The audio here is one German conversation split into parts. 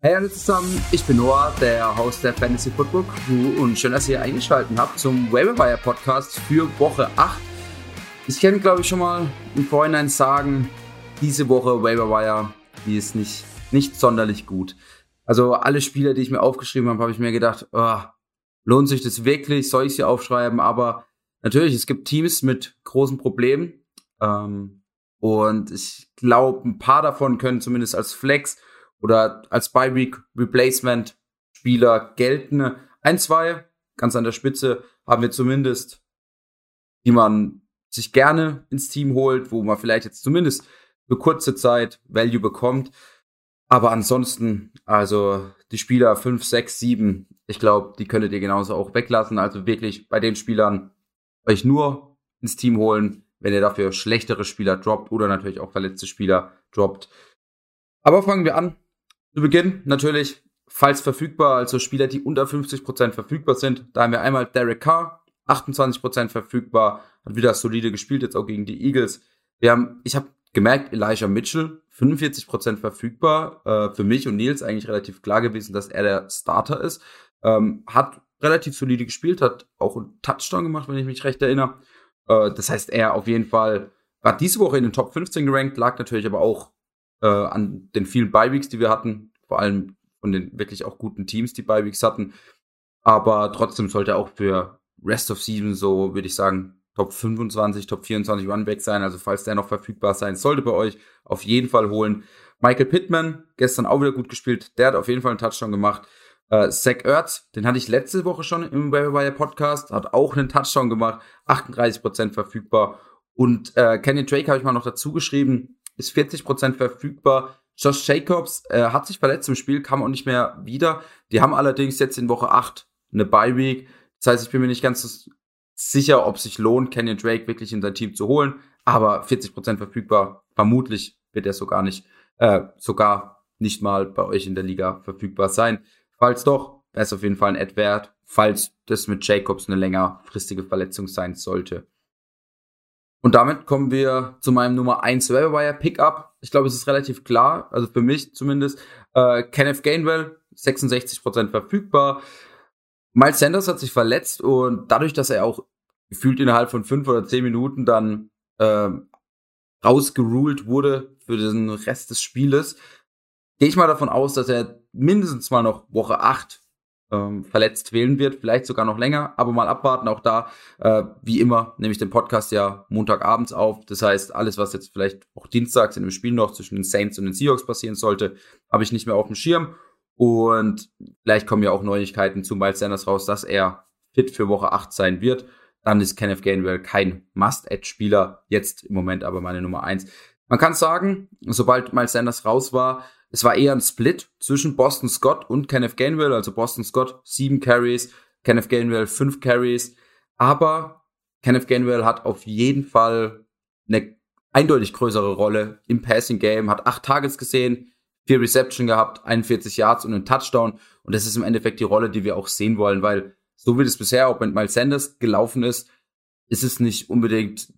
Hey alle zusammen, ich bin Noah, der Host der Fantasy Football Crew und schön, dass ihr eingeschaltet habt zum Waiver Podcast für Woche 8. Ich kann glaube ich schon mal im Vorhinein sagen, diese Woche Waiver die ist nicht, nicht sonderlich gut. Also alle Spieler, die ich mir aufgeschrieben habe, habe ich mir gedacht, oh, lohnt sich das wirklich? Soll ich sie aufschreiben? Aber natürlich, es gibt Teams mit großen Problemen. Ähm, und ich glaube, ein paar davon können zumindest als Flex oder als Bye-Week Replacement Spieler gelten. Ein, zwei, ganz an der Spitze, haben wir zumindest, die man sich gerne ins Team holt, wo man vielleicht jetzt zumindest für kurze Zeit Value bekommt. Aber ansonsten, also die Spieler 5, 6, 7, ich glaube, die könntet ihr genauso auch weglassen. Also wirklich bei den Spielern euch nur ins Team holen, wenn ihr dafür schlechtere Spieler droppt oder natürlich auch verletzte Spieler droppt. Aber fangen wir an zu Beginn natürlich, falls verfügbar, also Spieler, die unter 50% verfügbar sind. Da haben wir einmal Derek Carr, 28% verfügbar, hat wieder solide gespielt, jetzt auch gegen die Eagles. Wir haben, ich habe gemerkt, Elijah Mitchell, 45% verfügbar. Äh, für mich und Nils eigentlich relativ klar gewesen, dass er der Starter ist. Ähm, hat relativ solide gespielt, hat auch einen Touchdown gemacht, wenn ich mich recht erinnere. Äh, das heißt, er auf jeden Fall war diese Woche in den Top 15 gerankt, lag natürlich aber auch äh, an den vielen Bye-Weeks, die wir hatten, vor allem von den wirklich auch guten Teams, die Bye-Weeks hatten. Aber trotzdem sollte auch für Rest of Season so, würde ich sagen, Top 25, Top 24 Runback sein. Also falls der noch verfügbar sein sollte bei euch, auf jeden Fall holen. Michael Pittman, gestern auch wieder gut gespielt. Der hat auf jeden Fall einen Touchdown gemacht. Äh, Zach Ertz, den hatte ich letzte Woche schon im Wire Podcast, hat auch einen Touchdown gemacht, 38% verfügbar. Und äh, Kenny Drake habe ich mal noch dazu geschrieben, ist 40% verfügbar. Josh Jacobs äh, hat sich verletzt im Spiel, kam auch nicht mehr wieder. Die haben allerdings jetzt in Woche 8 eine Bye Week. Das heißt, ich bin mir nicht ganz sicher, ob sich lohnt, Kenyon Drake wirklich in sein Team zu holen. Aber 40% verfügbar. Vermutlich wird er sogar nicht, äh, sogar nicht mal bei euch in der Liga verfügbar sein. Falls doch, wäre es auf jeden Fall ein Ad wert, falls das mit Jacobs eine längerfristige Verletzung sein sollte. Und damit kommen wir zu meinem Nummer 1 Wire Pickup. Ich glaube, es ist relativ klar, also für mich zumindest. Äh, Kenneth Gainwell, 66% verfügbar. Miles Sanders hat sich verletzt und dadurch, dass er auch gefühlt innerhalb von fünf oder zehn Minuten dann äh, rausgeruled wurde für den Rest des Spieles, gehe ich mal davon aus, dass er mindestens mal noch Woche 8 ähm, verletzt wählen wird, vielleicht sogar noch länger, aber mal abwarten. Auch da, äh, wie immer, nehme ich den Podcast ja Montagabends auf. Das heißt, alles, was jetzt vielleicht auch dienstags in dem Spiel noch zwischen den Saints und den Seahawks passieren sollte, habe ich nicht mehr auf dem Schirm. Und vielleicht kommen ja auch Neuigkeiten zu Miles Sanders raus, dass er fit für Woche 8 sein wird. Dann ist Kenneth Gainwell kein Must-Add-Spieler, jetzt im Moment aber meine Nummer 1. Man kann sagen, sobald Miles Sanders raus war, es war eher ein Split zwischen Boston Scott und Kenneth Gainwell, also Boston Scott sieben Carries, Kenneth Gainwell fünf Carries, aber Kenneth Gainwell hat auf jeden Fall eine eindeutig größere Rolle im Passing Game, hat acht Targets gesehen, vier Reception gehabt, 41 Yards und einen Touchdown. Und das ist im Endeffekt die Rolle, die wir auch sehen wollen, weil so wie das bisher auch mit Miles Sanders gelaufen ist, ist es nicht unbedingt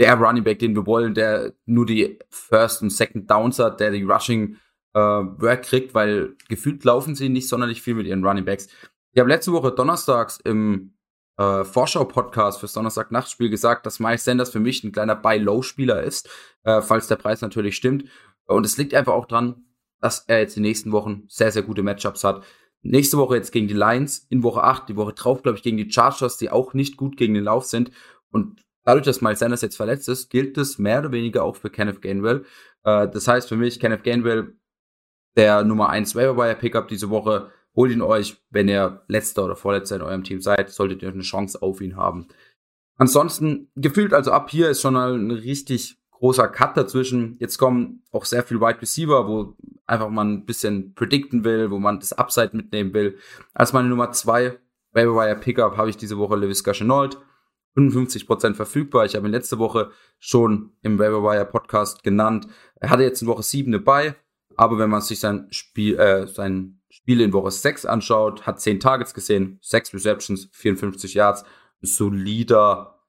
der Running Back, den wir wollen, der nur die First und Second Downs hat, der die Rushing äh, Work kriegt, weil gefühlt laufen sie nicht sonderlich viel mit ihren Running Backs. Ich habe letzte Woche donnerstags im äh, Vorschau-Podcast fürs Donnerstag-Nachtspiel gesagt, dass Miles Sanders für mich ein kleiner Buy-Low-Spieler ist, äh, falls der Preis natürlich stimmt. Und es liegt einfach auch dran, dass er jetzt die nächsten Wochen sehr, sehr gute Matchups hat. Nächste Woche jetzt gegen die Lions, in Woche 8, die Woche drauf, glaube ich, gegen die Chargers, die auch nicht gut gegen den Lauf sind. Und dadurch, dass Miles Sanders jetzt verletzt ist, gilt es mehr oder weniger auch für Kenneth Gainwell. Äh, das heißt für mich, Kenneth Gainwell, der Nummer 1 Waiver Pickup diese Woche, holt ihn euch, wenn ihr letzter oder vorletzter in eurem Team seid, solltet ihr eine Chance auf ihn haben. Ansonsten, gefühlt also ab hier ist schon ein richtig großer Cut dazwischen. Jetzt kommen auch sehr viel Wide Receiver, wo einfach man ein bisschen predikten will, wo man das Upside mitnehmen will. Als meine Nummer 2 Waiver Pickup habe ich diese Woche Lewis Chenault 55% verfügbar. Ich habe ihn letzte Woche schon im Waiver Podcast genannt. Er hatte jetzt in Woche 7 dabei, aber wenn man sich sein Spiel, äh, sein Spiel in Woche 6 anschaut, hat 10 Targets gesehen, 6 Receptions, 54 Yards, solider,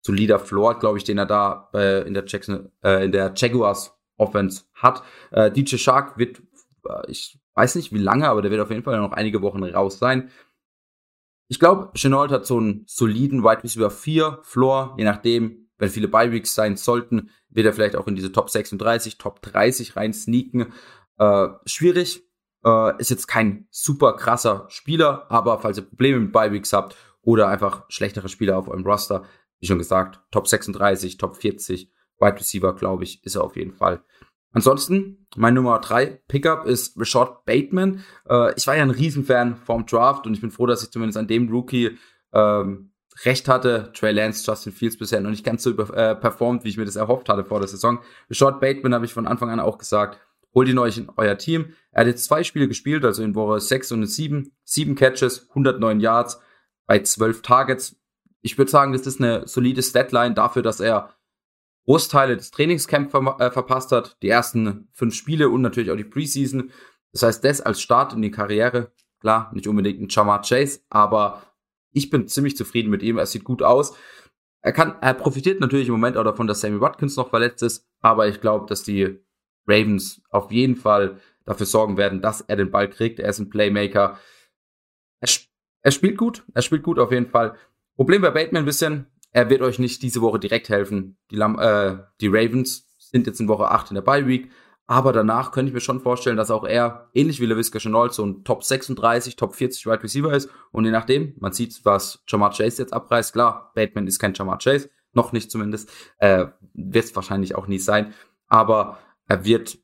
solider Floor, glaube ich, den er da äh, in der Jackson, äh, in der Jaguars Offense hat. Äh, DJ Shark wird Äh, ich weiß nicht wie lange, aber der wird auf jeden Fall noch einige Wochen raus sein. Ich glaube, Chenault hat so einen soliden Wide Receiver 4 Floor, je nachdem, wenn viele Bi-Weeks sein sollten, wird er vielleicht auch in diese Top 36, Top 30 rein sneaken. Äh, schwierig, äh, ist jetzt kein super krasser Spieler, aber falls ihr Probleme mit Bi-Weeks habt oder einfach schlechtere Spieler auf eurem Roster, wie schon gesagt, Top 36, Top 40, Wide Receiver, glaube ich, ist er auf jeden Fall. Ansonsten, mein Nummer 3 Pickup ist Rashad Bateman. Äh, ich war ja ein Riesenfan vom Draft und ich bin froh, dass ich zumindest an dem Rookie ähm, recht hatte. Trey Lance, Justin Fields bisher noch nicht ganz so über, äh, performt, wie ich mir das erhofft hatte vor der Saison. Rashad Bateman habe ich von Anfang an auch gesagt, holt ihn euch in euer Team. Er hat jetzt zwei Spiele gespielt, also in Woche 6 und 7, 7 Catches, 109 Yards bei 12 Targets. Ich würde sagen, das ist eine solide Statline dafür, dass er Großteile des Trainingscamp ver äh, verpasst hat, die ersten fünf Spiele und natürlich auch die Preseason. Das heißt, das als Start in die Karriere, klar, nicht unbedingt ein Jamar Chase, aber ich bin ziemlich zufrieden mit ihm. Er sieht gut aus. Er kann, er profitiert natürlich im Moment auch davon, dass Sammy Watkins noch verletzt ist, aber ich glaube, dass die Ravens auf jeden Fall dafür sorgen werden, dass er den Ball kriegt. Er ist ein Playmaker. Er, er spielt gut. Er spielt gut auf jeden Fall. Problem bei Bateman ein bisschen, er wird euch nicht diese Woche direkt helfen. Die, Lam äh, die Ravens sind jetzt in Woche 8 in der Bye Week. Aber danach könnte ich mir schon vorstellen, dass auch er, ähnlich wie LaVisca Chenault, so ein Top 36, Top 40 Wide Receiver ist. Und je nachdem, man sieht, was Jamar Chase jetzt abreißt. Klar, Bateman ist kein Jamar Chase, noch nicht zumindest. Äh, wird es wahrscheinlich auch nie sein. Aber er wird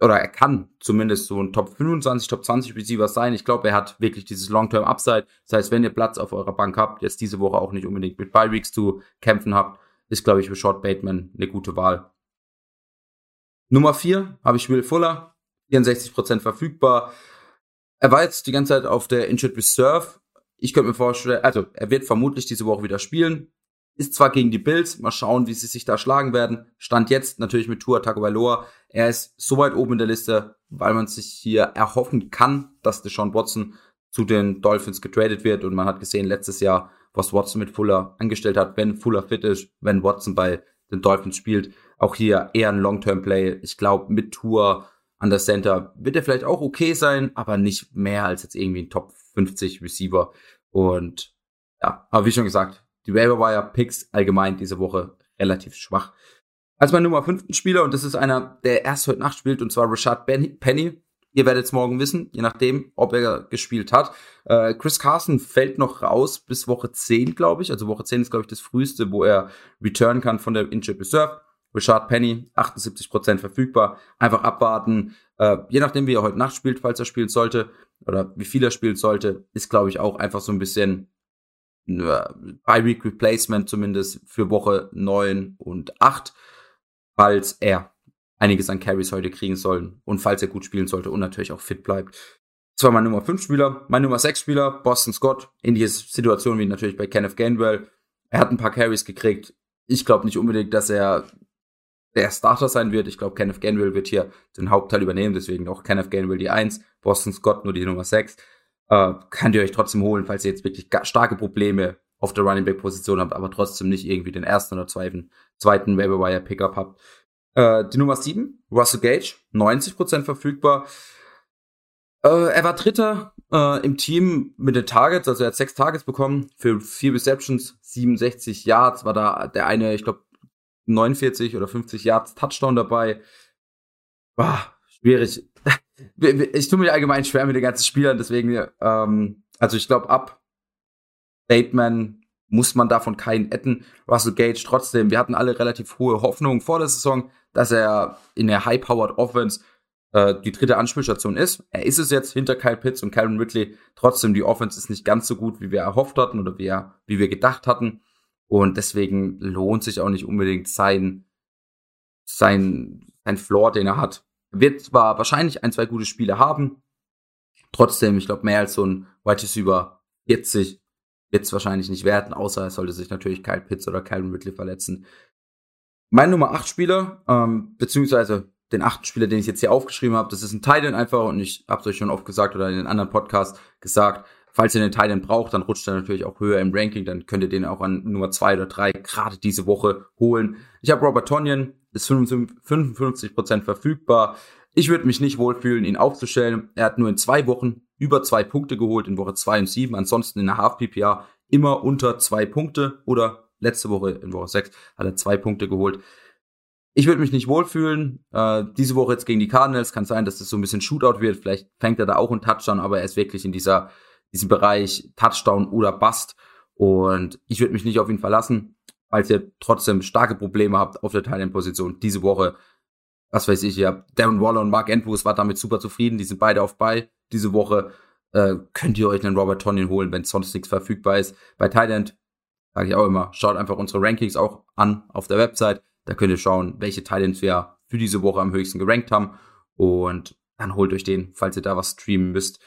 oder er kann zumindest so ein Top 25, Top 20 Receiver sein. Ich glaube, er hat wirklich dieses Long-Term Upside. Das heißt, wenn ihr Platz auf eurer Bank habt, jetzt diese Woche auch nicht unbedingt mit Bye Weeks zu kämpfen habt, ist, glaube ich, für Short Bateman eine gute Wahl. Nummer 4 habe ich Will Fuller, 64% verfügbar. Er war jetzt die ganze Zeit auf der Injured Reserve. Ich könnte mir vorstellen, also er wird vermutlich diese Woche wieder spielen. Ist zwar gegen die Bills, mal schauen, wie sie sich da schlagen werden. Stand jetzt natürlich mit Tua Tagovailoa. Er ist so weit oben in der Liste, weil man sich hier erhoffen kann, dass Deshaun Watson zu den Dolphins getradet wird. Und man hat gesehen letztes Jahr, was Watson mit Fuller angestellt hat, wenn Fuller fit ist, wenn Watson bei den Dolphins spielt. Auch hier eher ein Long-Term-Play. Ich glaube, mit Tour an der Center wird er vielleicht auch okay sein, aber nicht mehr als jetzt irgendwie ein Top 50 Receiver. Und ja, aber wie schon gesagt, die Waiver Picks allgemein diese Woche relativ schwach. Als mein Nummer 5. Spieler, und das ist einer, der erst heute Nacht spielt, und zwar Rashad Penny. Ihr werdet es morgen wissen, je nachdem, ob er gespielt hat. Äh, Chris Carson fällt noch raus bis Woche 10, glaube ich. Also Woche 10 ist, glaube ich, das früheste, wo er return kann von der Injured Reserve. Richard Penny, 78% verfügbar. Einfach abwarten. Äh, je nachdem, wie er heute Nacht spielt, falls er spielen sollte, oder wie viel er spielen sollte, ist, glaube ich, auch einfach so ein bisschen Bi-Week Replacement zumindest für Woche 9 und 8, falls er einiges an Carries heute kriegen soll und falls er gut spielen sollte und natürlich auch fit bleibt. Das war mein Nummer 5 Spieler. Mein Nummer 6 Spieler, Boston Scott, ähnliche Situation wie natürlich bei Kenneth Gainwell. Er hat ein paar Carries gekriegt. Ich glaube nicht unbedingt, dass er der Starter sein wird. Ich glaube, Kenneth Gainwell wird hier den Hauptteil übernehmen, deswegen auch Kenneth Gainwell die 1, Boston Scott nur die Nummer 6 äh, könnt ihr euch trotzdem holen, falls ihr jetzt wirklich starke Probleme auf der Running Back Position habt, aber trotzdem nicht irgendwie den ersten oder zweiten, zweiten Waiver Wire Pickup habt. Äh, die Nummer 7, Russell Gage, 90% verfügbar. Äh, er war Dritter äh, im Team mit den Targets, also er hat sechs Targets bekommen für vier Receptions, 67 Yards, war da der eine, ich glaube, 49 oder 50 Yards Touchdown dabei. Boah, schwierig ich tue mir allgemein schwer mit den ganzen Spielern, deswegen, ähm, also ich glaube, ab Bateman muss man davon keinen etten. Russell Gage trotzdem, wir hatten alle relativ hohe Hoffnungen vor der Saison, dass er in der High-Powered Offense äh, die dritte Anspielstation ist. Er ist es jetzt hinter Kyle Pitts und Calvin Ridley. Trotzdem, die Offense ist nicht ganz so gut, wie wir erhofft hatten oder wie, wie wir gedacht hatten. Und deswegen lohnt sich auch nicht unbedingt sein, sein, sein Floor, den er hat, wird zwar wahrscheinlich ein, zwei gute Spiele haben, trotzdem, ich glaube, mehr als so ein White über 40 wird es wahrscheinlich nicht werden, außer es sollte sich natürlich Kyle Pitts oder Calvin Ridley verletzen. Mein Nummer 8 Spieler, ähm, beziehungsweise den achten Spieler, den ich jetzt hier aufgeschrieben habe, das ist ein Titan einfach und ich habe es euch schon oft gesagt oder in den anderen Podcasts gesagt, falls ihr den Titan braucht, dann rutscht er natürlich auch höher im Ranking, dann könnt ihr den auch an Nummer 2 oder 3 gerade diese Woche holen. Ich habe Robert Tonyan, ist 55% verfügbar. Ich würde mich nicht wohlfühlen, ihn aufzustellen. Er hat nur in zwei Wochen über zwei Punkte geholt, in Woche zwei und sieben. Ansonsten in der Half-PPA immer unter zwei Punkte oder letzte Woche in Woche sechs hat er zwei Punkte geholt. Ich würde mich nicht wohlfühlen. Äh, diese Woche jetzt gegen die Cardinals kann sein, dass das so ein bisschen Shootout wird. Vielleicht fängt er da auch einen Touchdown, aber er ist wirklich in dieser, diesem Bereich Touchdown oder Bust. Und ich würde mich nicht auf ihn verlassen, falls ihr trotzdem starke Probleme habt auf der Thailand-Position diese Woche was weiß ich, ja, Darren Waller und Mark Andrews war damit super zufrieden, die sind beide auf bei diese Woche. Äh, könnt ihr euch einen Robert Tonyan holen, wenn sonst nichts verfügbar ist. Bei Thailand sage ich auch immer, schaut einfach unsere Rankings auch an auf der Website. Da könnt ihr schauen, welche Thailands wir für diese Woche am höchsten gerankt haben. Und dann holt euch den, falls ihr da was streamen müsst.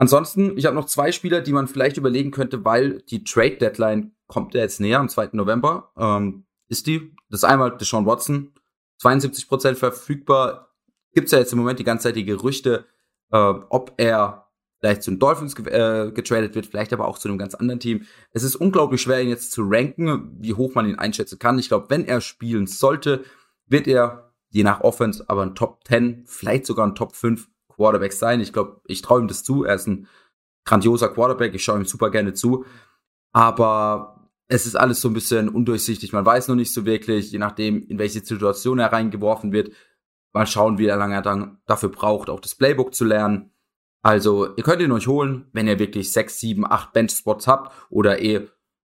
Ansonsten, ich habe noch zwei Spieler, die man vielleicht überlegen könnte, weil die Trade Deadline kommt ja jetzt näher am 2. November. Ähm, ist die? Das ist einmal Deshaun Watson, 72 Prozent verfügbar. Gibt es ja jetzt im Moment die ganze Zeit die Gerüchte, äh, ob er vielleicht zu den Dolphins ge äh, getradet wird, vielleicht aber auch zu einem ganz anderen Team. Es ist unglaublich schwer, ihn jetzt zu ranken, wie hoch man ihn einschätzen kann. Ich glaube, wenn er spielen sollte, wird er je nach Offense aber ein Top 10, vielleicht sogar ein Top 5 Quarterback sein. Ich glaube, ich traue ihm das zu. Er ist ein grandioser Quarterback. Ich schaue ihm super gerne zu. Aber es ist alles so ein bisschen undurchsichtig. Man weiß noch nicht so wirklich, je nachdem, in welche Situation er reingeworfen wird. Mal schauen, wie lange er dann dafür braucht, auch das Playbook zu lernen. Also, ihr könnt ihn euch holen, wenn ihr wirklich sechs, sieben, acht Bench-Spots habt oder eh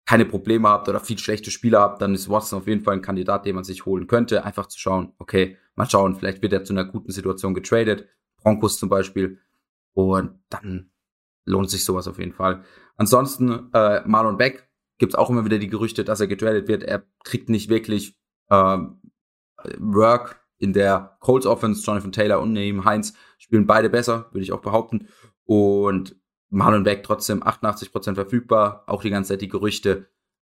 keine Probleme habt oder viel schlechte Spieler habt, dann ist Watson auf jeden Fall ein Kandidat, den man sich holen könnte. Einfach zu schauen, okay, mal schauen, vielleicht wird er zu einer guten Situation getradet. Broncos zum Beispiel. Und dann lohnt sich sowas auf jeden Fall. Ansonsten äh, Marlon Beck gibt es auch immer wieder die Gerüchte, dass er getradet wird. Er kriegt nicht wirklich äh, Work in der Colts Offense. Jonathan Taylor und Naeem Heinz spielen beide besser, würde ich auch behaupten. Und Marlon Beck trotzdem 88% verfügbar. Auch die ganze Zeit die Gerüchte.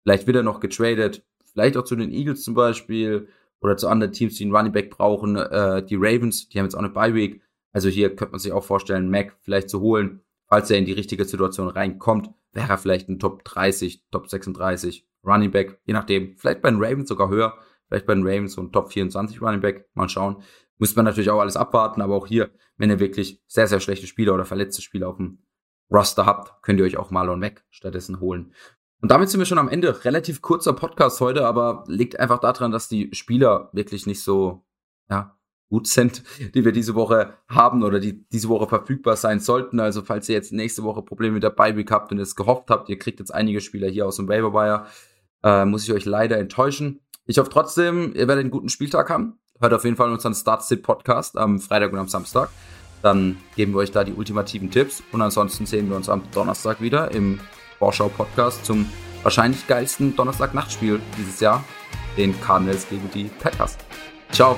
Vielleicht wird er noch getradet. Vielleicht auch zu den Eagles zum Beispiel. Oder zu anderen Teams, die einen Running Back brauchen. Äh, die Ravens, die haben jetzt auch eine Bye Week. Also hier könnte man sich auch vorstellen, Mac vielleicht zu holen, falls er in die richtige Situation reinkommt wäre er vielleicht ein Top 30, Top 36 Running Back, je nachdem. Vielleicht bei den Ravens sogar höher, vielleicht bei den Ravens so ein Top 24 Running Back. Mal schauen. Müsste man natürlich auch alles abwarten, aber auch hier, wenn ihr wirklich sehr, sehr schlechte Spieler oder verletzte Spieler auf dem Roster habt, könnt ihr euch auch Marlon Mack stattdessen holen. Und damit sind wir schon am Ende. Relativ kurzer Podcast heute, aber liegt einfach daran, dass die Spieler wirklich nicht so, ja, gut sind, die wir diese Woche haben oder die diese Woche verfügbar sein sollten. Also falls ihr jetzt nächste Woche Probleme mit der Bye-Week habt und es gehofft habt, ihr kriegt jetzt einige Spieler hier aus dem Waiver äh, muss ich euch leider enttäuschen. Ich hoffe trotzdem, ihr werdet einen guten Spieltag haben. Hört auf jeden Fall unseren Start-Sit-Podcast am Freitag und am Samstag. Dann geben wir euch da die ultimativen Tipps. Und ansonsten sehen wir uns am Donnerstag wieder im Vorschau-Podcast zum wahrscheinlich geilsten Donnerstag-Nachtspiel dieses Jahr, den Cardinals gegen die Packers. Ciao!